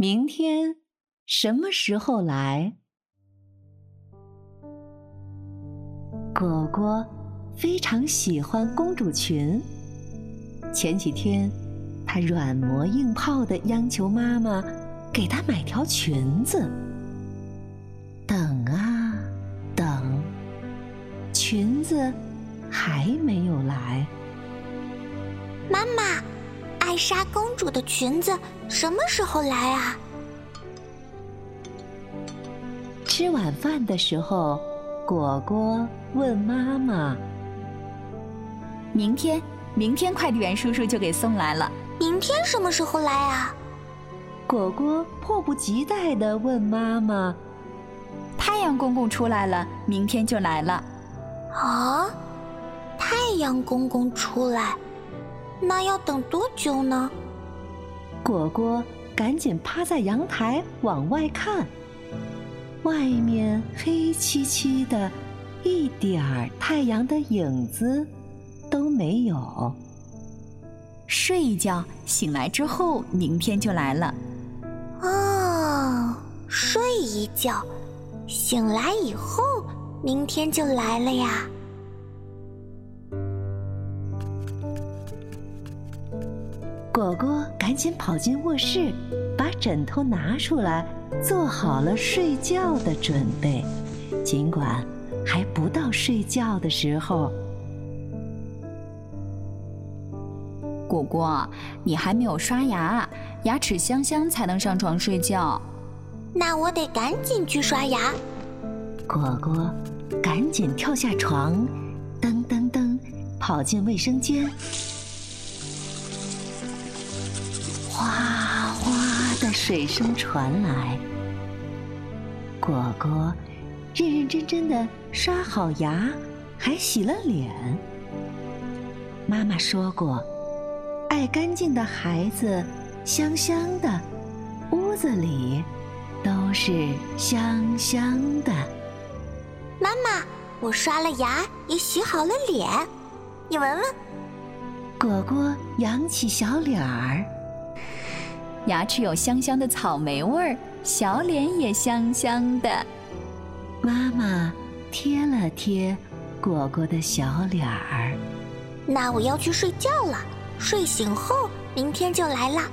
明天什么时候来？果果非常喜欢公主裙。前几天，她软磨硬泡的央求妈妈给她买条裙子。等啊等，裙子还没有来。妈妈，艾莎公主的裙子什么时候来啊？吃晚饭的时候，果果问妈妈：“明天，明天快递员叔叔就给送来了。明天什么时候来啊？”果果迫不及待的问妈妈：“太阳公公出来了，明天就来了。”啊，太阳公公出来。那要等多久呢？果果赶紧趴在阳台往外看，外面黑漆漆的，一点儿太阳的影子都没有。睡一觉，醒来之后，明天就来了。哦，睡一觉，醒来以后，明天就来了呀。果果赶紧跑进卧室，把枕头拿出来，做好了睡觉的准备。尽管还不到睡觉的时候，果果，你还没有刷牙，牙齿香香才能上床睡觉。那我得赶紧去刷牙。果果赶紧跳下床，噔噔噔，跑进卫生间。水声传来，果果认认真真的刷好牙，还洗了脸。妈妈说过，爱干净的孩子香香的，屋子里都是香香的。妈妈，我刷了牙，也洗好了脸，你闻闻。果果扬起小脸儿。牙齿有香香的草莓味儿，小脸也香香的。妈妈贴了贴果果的小脸儿。那我要去睡觉了，睡醒后明天就来啦。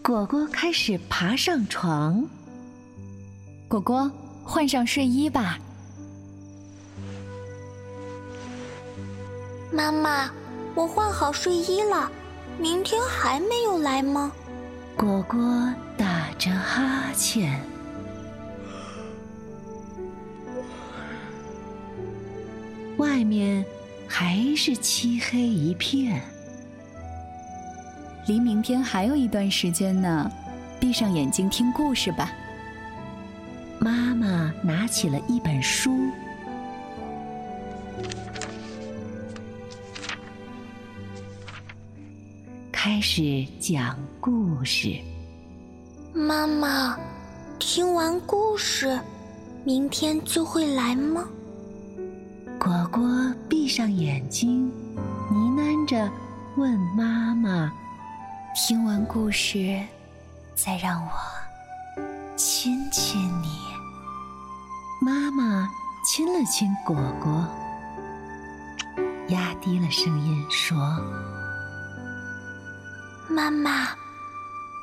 果果开始爬上床。果果，换上睡衣吧。妈妈，我换好睡衣了。明天还没有来吗？果果打着哈欠，外面还是漆黑一片。离明天还有一段时间呢，闭上眼睛听故事吧。妈妈拿起了一本书。开始讲故事。妈妈，听完故事，明天就会来吗？果果闭上眼睛，呢喃着问妈妈：“听完故事，再让我亲亲你。”妈妈亲了亲果果，压低了声音说。妈妈，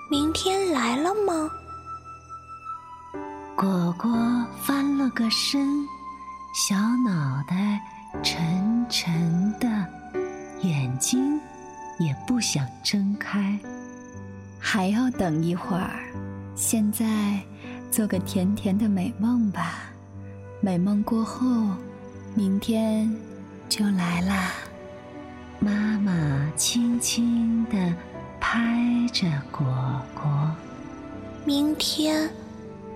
明天来了吗？果果翻了个身，小脑袋沉沉的，眼睛也不想睁开，还要等一会儿。现在做个甜甜的美梦吧，美梦过后，明天就来啦。妈妈轻轻的。拍着果果，明天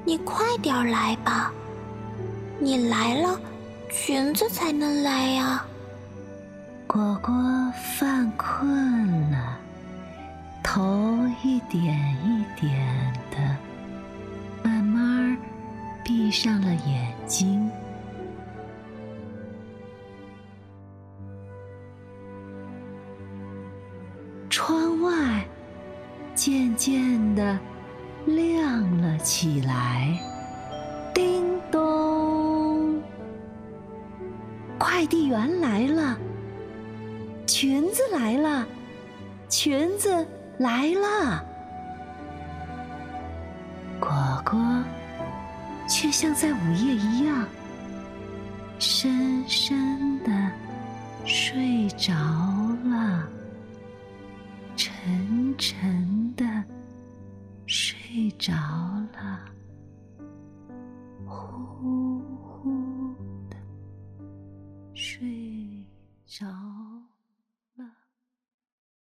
你快点来吧，你来了，裙子才能来呀。果果犯困了，头一点一点的，慢慢闭上了眼睛。渐渐的亮了起来。叮咚，快递员来了，裙子来了，裙子来了。果果却像在午夜一样，深深好。